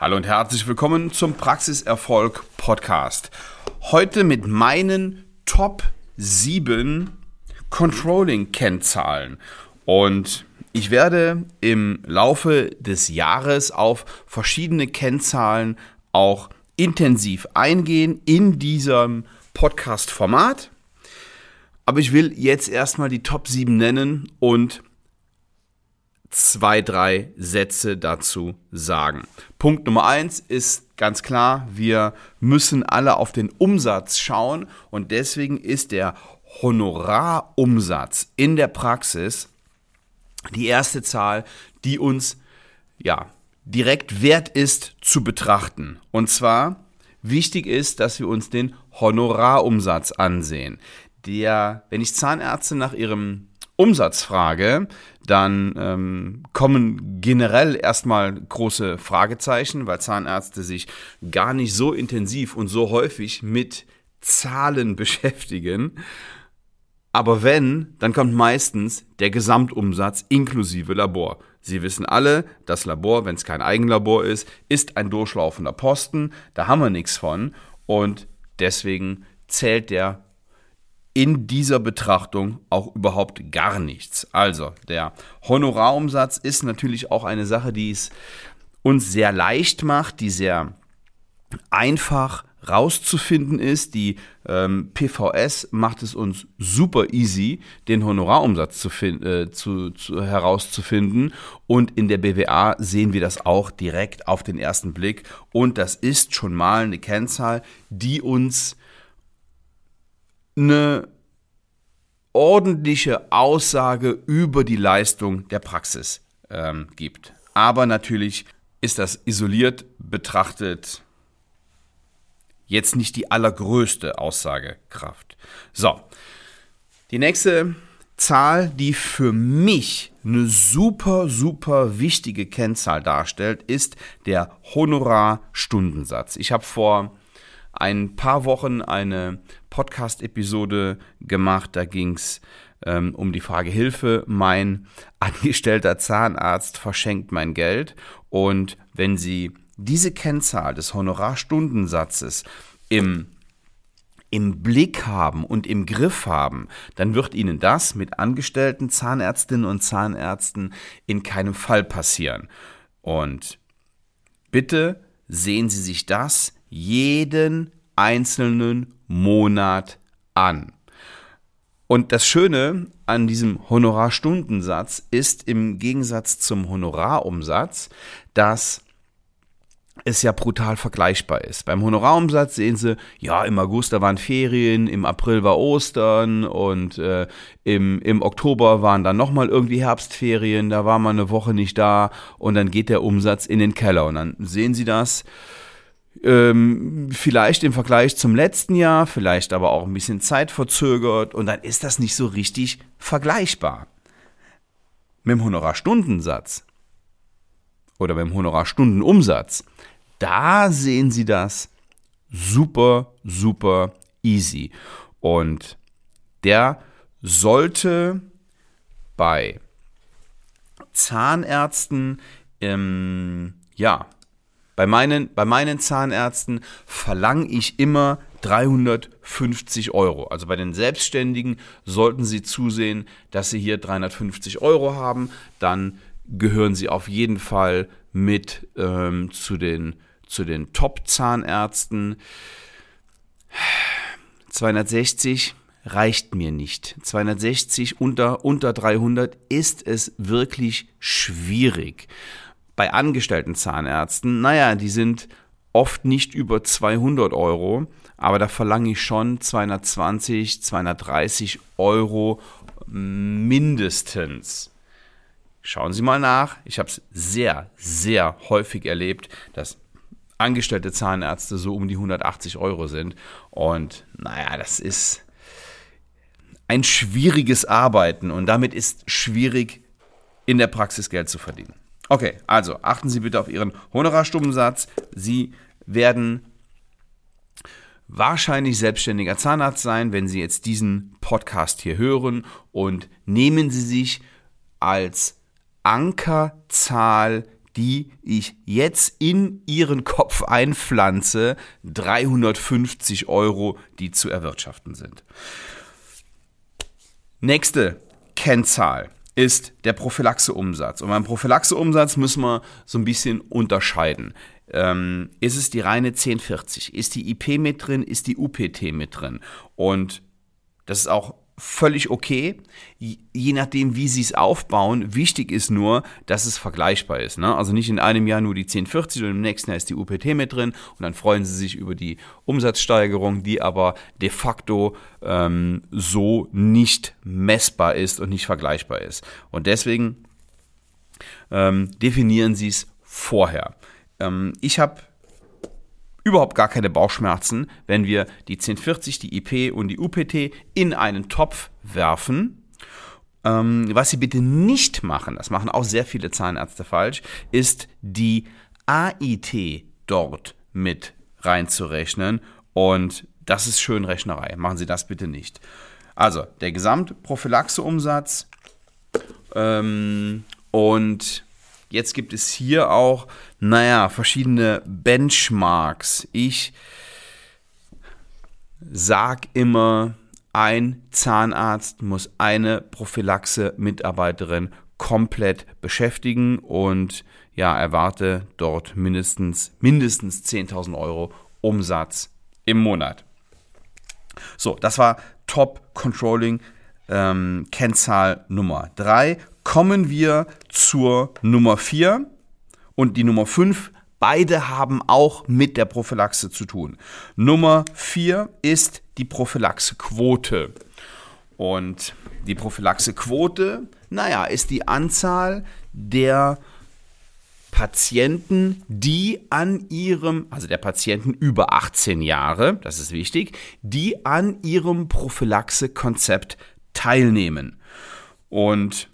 Hallo und herzlich willkommen zum Praxiserfolg Podcast. Heute mit meinen Top 7 Controlling-Kennzahlen. Und ich werde im Laufe des Jahres auf verschiedene Kennzahlen auch intensiv eingehen in diesem Podcast-Format. Aber ich will jetzt erstmal die Top 7 nennen und zwei, drei Sätze dazu sagen. Punkt Nummer eins ist ganz klar, wir müssen alle auf den Umsatz schauen und deswegen ist der Honorarumsatz in der Praxis die erste Zahl, die uns ja direkt wert ist zu betrachten. Und zwar wichtig ist, dass wir uns den Honorarumsatz ansehen. Der, wenn ich Zahnärzte nach ihrem Umsatzfrage, dann ähm, kommen generell erstmal große Fragezeichen, weil Zahnärzte sich gar nicht so intensiv und so häufig mit Zahlen beschäftigen. Aber wenn, dann kommt meistens der Gesamtumsatz inklusive Labor. Sie wissen alle, das Labor, wenn es kein Eigenlabor ist, ist ein durchlaufender Posten. Da haben wir nichts von. Und deswegen zählt der in dieser Betrachtung auch überhaupt gar nichts. Also, der Honorarumsatz ist natürlich auch eine Sache, die es uns sehr leicht macht, die sehr einfach rauszufinden ist. Die ähm, PVS macht es uns super easy, den Honorarumsatz zu, äh, zu, zu, herauszufinden. Und in der BWA sehen wir das auch direkt auf den ersten Blick. Und das ist schon mal eine Kennzahl, die uns eine ordentliche Aussage über die Leistung der Praxis ähm, gibt. Aber natürlich ist das isoliert betrachtet jetzt nicht die allergrößte Aussagekraft. So, die nächste Zahl, die für mich eine super, super wichtige Kennzahl darstellt, ist der Honorarstundensatz. Ich habe vor ein paar Wochen eine Podcast-Episode gemacht. Da ging es ähm, um die Frage Hilfe. Mein angestellter Zahnarzt verschenkt mein Geld. Und wenn Sie diese Kennzahl des Honorarstundensatzes im im Blick haben und im Griff haben, dann wird Ihnen das mit angestellten Zahnärztinnen und Zahnärzten in keinem Fall passieren. Und bitte sehen Sie sich das jeden einzelnen Monat an. Und das Schöne an diesem Honorarstundensatz ist im Gegensatz zum Honorarumsatz, dass es ja brutal vergleichbar ist. Beim Honorarumsatz sehen Sie, ja, im August da waren Ferien, im April war Ostern und äh, im, im Oktober waren dann nochmal irgendwie Herbstferien, da war man eine Woche nicht da und dann geht der Umsatz in den Keller und dann sehen Sie das ähm, vielleicht im Vergleich zum letzten Jahr, vielleicht aber auch ein bisschen zeitverzögert und dann ist das nicht so richtig vergleichbar. Mit dem Honorarstundensatz oder mit dem Honorarstundenumsatz, da sehen Sie das super, super easy. Und der sollte bei Zahnärzten, ähm, ja, bei meinen, bei meinen Zahnärzten verlange ich immer 350 Euro. Also bei den Selbstständigen sollten Sie zusehen, dass Sie hier 350 Euro haben. Dann gehören Sie auf jeden Fall mit ähm, zu den, zu den Top-Zahnärzten. 260 reicht mir nicht. 260 unter, unter 300 ist es wirklich schwierig bei angestellten Zahnärzten, naja, die sind oft nicht über 200 Euro, aber da verlange ich schon 220, 230 Euro mindestens. Schauen Sie mal nach. Ich habe es sehr, sehr häufig erlebt, dass angestellte Zahnärzte so um die 180 Euro sind. Und naja, das ist ein schwieriges Arbeiten und damit ist schwierig, in der Praxis Geld zu verdienen. Okay, also achten Sie bitte auf Ihren Honorarstundensatz. Sie werden wahrscheinlich selbstständiger Zahnarzt sein, wenn Sie jetzt diesen Podcast hier hören und nehmen Sie sich als Ankerzahl die ich jetzt in Ihren Kopf einpflanze, 350 Euro, die zu erwirtschaften sind. Nächste Kennzahl ist der Prophylaxeumsatz. Und beim Prophylaxeumsatz müssen wir so ein bisschen unterscheiden. Ähm, ist es die reine 1040? Ist die IP mit drin? Ist die UPT mit drin? Und das ist auch völlig okay, je nachdem, wie sie es aufbauen. Wichtig ist nur, dass es vergleichbar ist. Ne? Also nicht in einem Jahr nur die 1040 und im nächsten Jahr ist die UPT mit drin und dann freuen sie sich über die Umsatzsteigerung, die aber de facto ähm, so nicht messbar ist und nicht vergleichbar ist. Und deswegen ähm, definieren sie es vorher. Ähm, ich habe überhaupt gar keine Bauchschmerzen, wenn wir die 1040, die IP und die UPT in einen Topf werfen. Ähm, was Sie bitte nicht machen, das machen auch sehr viele Zahnärzte falsch, ist die AIT dort mit reinzurechnen. Und das ist schön Rechnerei. Machen Sie das bitte nicht. Also der Gesamtprophylaxeumsatz ähm, und Jetzt gibt es hier auch, naja, verschiedene Benchmarks. Ich sag immer, ein Zahnarzt muss eine Prophylaxe-Mitarbeiterin komplett beschäftigen und ja, erwarte dort mindestens, mindestens 10.000 Euro Umsatz im Monat. So, das war Top Controlling ähm, Kennzahl Nummer 3 kommen wir zur Nummer 4 und die Nummer 5. Beide haben auch mit der Prophylaxe zu tun. Nummer 4 ist die Prophylaxequote. Und die Prophylaxequote, naja, ist die Anzahl der Patienten, die an ihrem, also der Patienten über 18 Jahre, das ist wichtig, die an ihrem Prophylaxe-Konzept teilnehmen. Und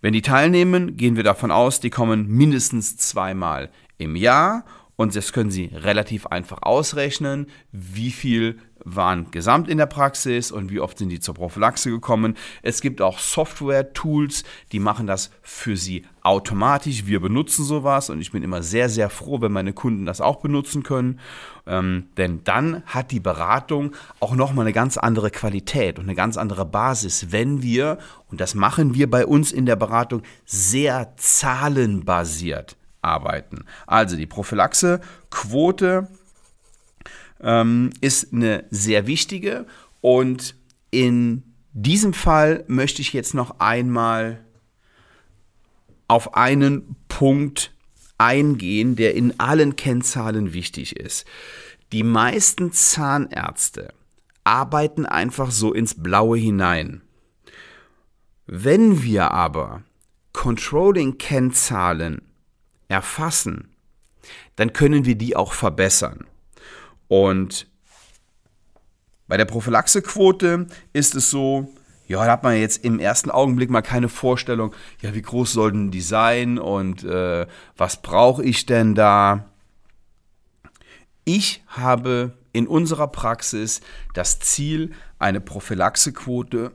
wenn die teilnehmen, gehen wir davon aus, die kommen mindestens zweimal im Jahr und das können Sie relativ einfach ausrechnen, wie viel waren gesamt in der Praxis und wie oft sind die zur Prophylaxe gekommen. Es gibt auch Software-Tools, die machen das für Sie automatisch. Wir benutzen sowas und ich bin immer sehr, sehr froh, wenn meine Kunden das auch benutzen können. Ähm, denn dann hat die Beratung auch nochmal eine ganz andere Qualität und eine ganz andere Basis, wenn wir, und das machen wir bei uns in der Beratung, sehr zahlenbasiert arbeiten. Also die Prophylaxe-Quote ähm, ist eine sehr wichtige und in diesem Fall möchte ich jetzt noch einmal auf einen Punkt eingehen, der in allen Kennzahlen wichtig ist. Die meisten Zahnärzte arbeiten einfach so ins Blaue hinein. Wenn wir aber Controlling-Kennzahlen erfassen, dann können wir die auch verbessern. Und bei der Prophylaxequote ist es so, ja, da hat man jetzt im ersten Augenblick mal keine Vorstellung, ja, wie groß sollten die sein und äh, was brauche ich denn da? Ich habe in unserer Praxis das Ziel, eine Prophylaxequote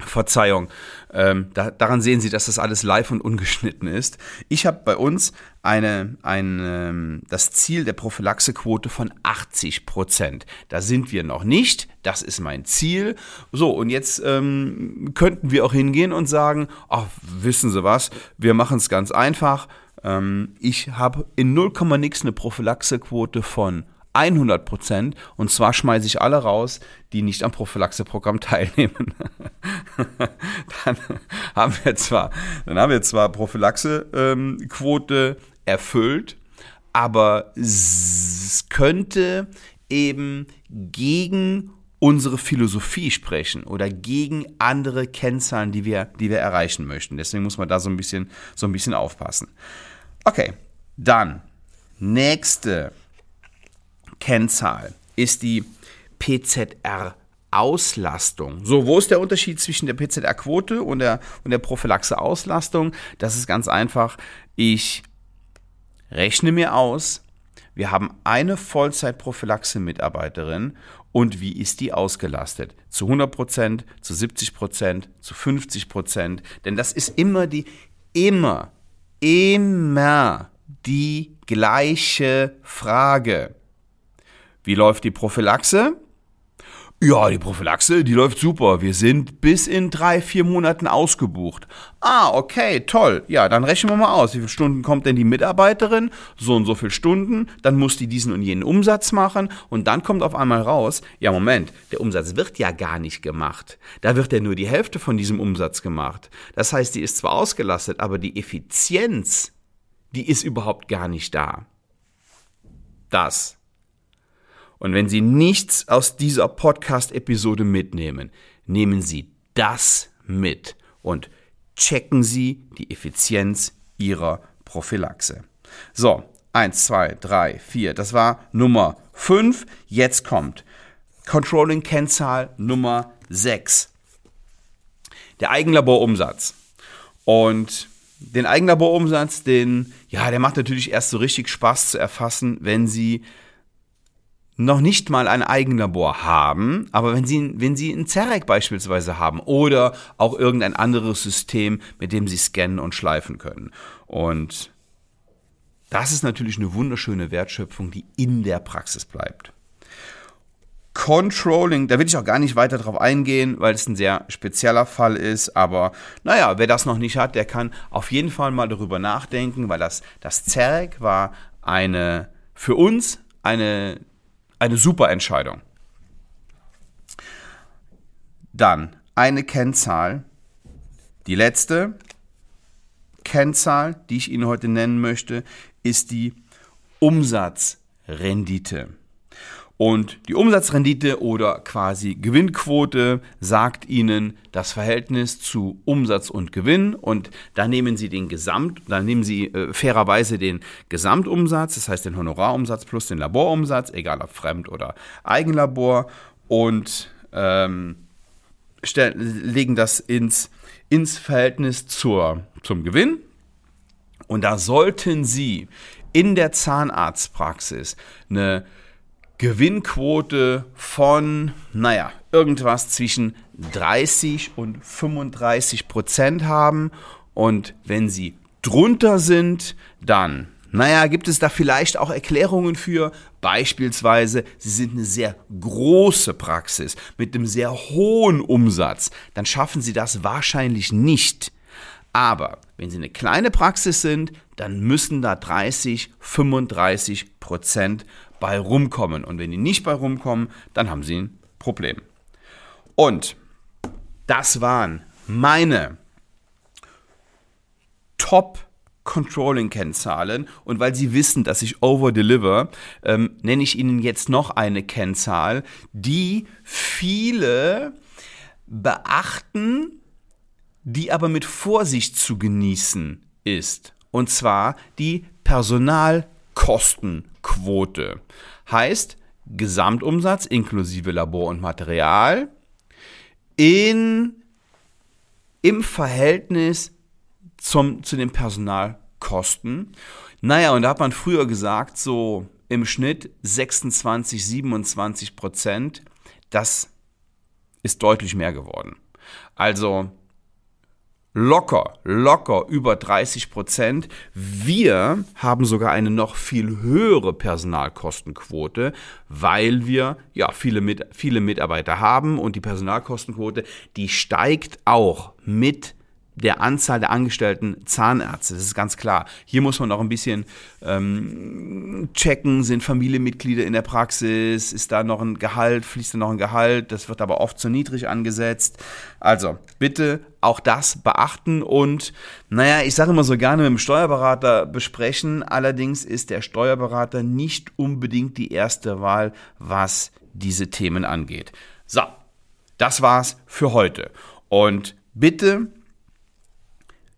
Verzeihung, ähm, da, daran sehen Sie, dass das alles live und ungeschnitten ist. Ich habe bei uns eine, ein, ähm, das Ziel der Prophylaxequote von 80 Prozent. Da sind wir noch nicht. Das ist mein Ziel. So, und jetzt ähm, könnten wir auch hingehen und sagen, ach, wissen Sie was, wir machen es ganz einfach. Ähm, ich habe in 0, nix eine Prophylaxequote von 100 Prozent. Und zwar schmeiße ich alle raus, die nicht am Prophylaxeprogramm teilnehmen. dann haben wir zwar, dann haben wir zwar Prophylaxequote erfüllt, aber es könnte eben gegen unsere Philosophie sprechen oder gegen andere Kennzahlen, die wir, die wir erreichen möchten. Deswegen muss man da so ein bisschen, so ein bisschen aufpassen. Okay, dann nächste Kennzahl ist die PZR-Auslastung. So, wo ist der Unterschied zwischen der PZR-Quote und der, und der Prophylaxe-Auslastung? Das ist ganz einfach. Ich rechne mir aus, wir haben eine Vollzeit-Prophylaxe-Mitarbeiterin und wie ist die ausgelastet? Zu 100%, zu 70%, zu 50%? Denn das ist immer die, immer immer die gleiche Frage. Wie läuft die Prophylaxe? Ja, die Prophylaxe, die läuft super. Wir sind bis in drei, vier Monaten ausgebucht. Ah, okay, toll. Ja, dann rechnen wir mal aus. Wie viele Stunden kommt denn die Mitarbeiterin? So und so viele Stunden. Dann muss die diesen und jenen Umsatz machen. Und dann kommt auf einmal raus, ja, Moment, der Umsatz wird ja gar nicht gemacht. Da wird ja nur die Hälfte von diesem Umsatz gemacht. Das heißt, die ist zwar ausgelastet, aber die Effizienz, die ist überhaupt gar nicht da. Das und wenn Sie nichts aus dieser Podcast-Episode mitnehmen, nehmen Sie das mit und checken Sie die Effizienz Ihrer Prophylaxe. So, eins, zwei, drei, vier. Das war Nummer fünf. Jetzt kommt Controlling-Kennzahl Nummer sechs. Der Eigenlaborumsatz. Und den Eigenlaborumsatz, den, ja, der macht natürlich erst so richtig Spaß zu erfassen, wenn Sie noch nicht mal ein Eigenlabor haben, aber wenn Sie, wenn Sie ein Zerek beispielsweise haben oder auch irgendein anderes System, mit dem Sie scannen und schleifen können. Und das ist natürlich eine wunderschöne Wertschöpfung, die in der Praxis bleibt. Controlling, da will ich auch gar nicht weiter drauf eingehen, weil es ein sehr spezieller Fall ist, aber naja, wer das noch nicht hat, der kann auf jeden Fall mal darüber nachdenken, weil das, das CEREC war eine, für uns eine eine super Entscheidung. Dann eine Kennzahl. Die letzte Kennzahl, die ich Ihnen heute nennen möchte, ist die Umsatzrendite. Und die Umsatzrendite oder quasi Gewinnquote sagt Ihnen das Verhältnis zu Umsatz und Gewinn und da nehmen Sie den Gesamt, da nehmen Sie äh, fairerweise den Gesamtumsatz, das heißt den Honorarumsatz plus den Laborumsatz, egal ob Fremd- oder Eigenlabor und ähm, legen das ins, ins Verhältnis zur, zum Gewinn. Und da sollten Sie in der Zahnarztpraxis eine Gewinnquote von, naja, irgendwas zwischen 30 und 35 Prozent haben. Und wenn sie drunter sind, dann, naja, gibt es da vielleicht auch Erklärungen für. Beispielsweise, Sie sind eine sehr große Praxis mit einem sehr hohen Umsatz. Dann schaffen Sie das wahrscheinlich nicht. Aber wenn Sie eine kleine Praxis sind, dann müssen da 30, 35 Prozent bei rumkommen. Und wenn die nicht bei rumkommen, dann haben sie ein Problem. Und das waren meine Top Controlling-Kennzahlen. Und weil Sie wissen, dass ich overdeliver, ähm, nenne ich Ihnen jetzt noch eine Kennzahl, die viele beachten, die aber mit Vorsicht zu genießen ist. Und zwar die Personalkosten. Quote. Heißt, Gesamtumsatz inklusive Labor und Material in, im Verhältnis zum, zu den Personalkosten. Naja, und da hat man früher gesagt, so im Schnitt 26, 27 Prozent. Das ist deutlich mehr geworden. Also locker, locker über 30 Prozent. Wir haben sogar eine noch viel höhere Personalkostenquote, weil wir ja viele, mit, viele Mitarbeiter haben und die Personalkostenquote, die steigt auch mit der Anzahl der angestellten Zahnärzte. Das ist ganz klar. Hier muss man auch ein bisschen ähm, checken, sind Familienmitglieder in der Praxis, ist da noch ein Gehalt, fließt da noch ein Gehalt, das wird aber oft zu niedrig angesetzt. Also bitte auch das beachten und, naja, ich sage immer so gerne mit dem Steuerberater besprechen. Allerdings ist der Steuerberater nicht unbedingt die erste Wahl, was diese Themen angeht. So, das war's für heute. Und bitte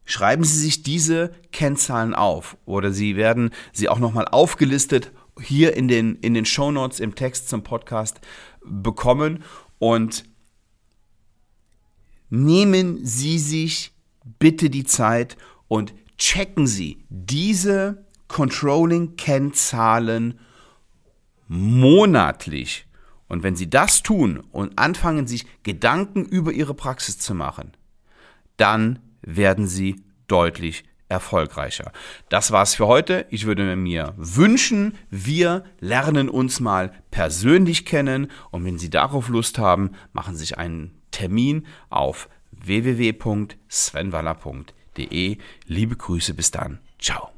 schreiben Sie sich diese Kennzahlen auf oder Sie werden sie auch nochmal aufgelistet hier in den, in den Show Notes im Text zum Podcast bekommen und nehmen Sie sich bitte die Zeit und checken Sie diese Controlling-Kennzahlen monatlich. Und wenn Sie das tun und anfangen, sich Gedanken über Ihre Praxis zu machen, dann werden sie deutlich erfolgreicher. Das war's für heute. Ich würde mir wünschen, wir lernen uns mal persönlich kennen und wenn Sie darauf Lust haben, machen Sie sich einen Termin auf www.svenwaller.de. Liebe Grüße, bis dann. Ciao.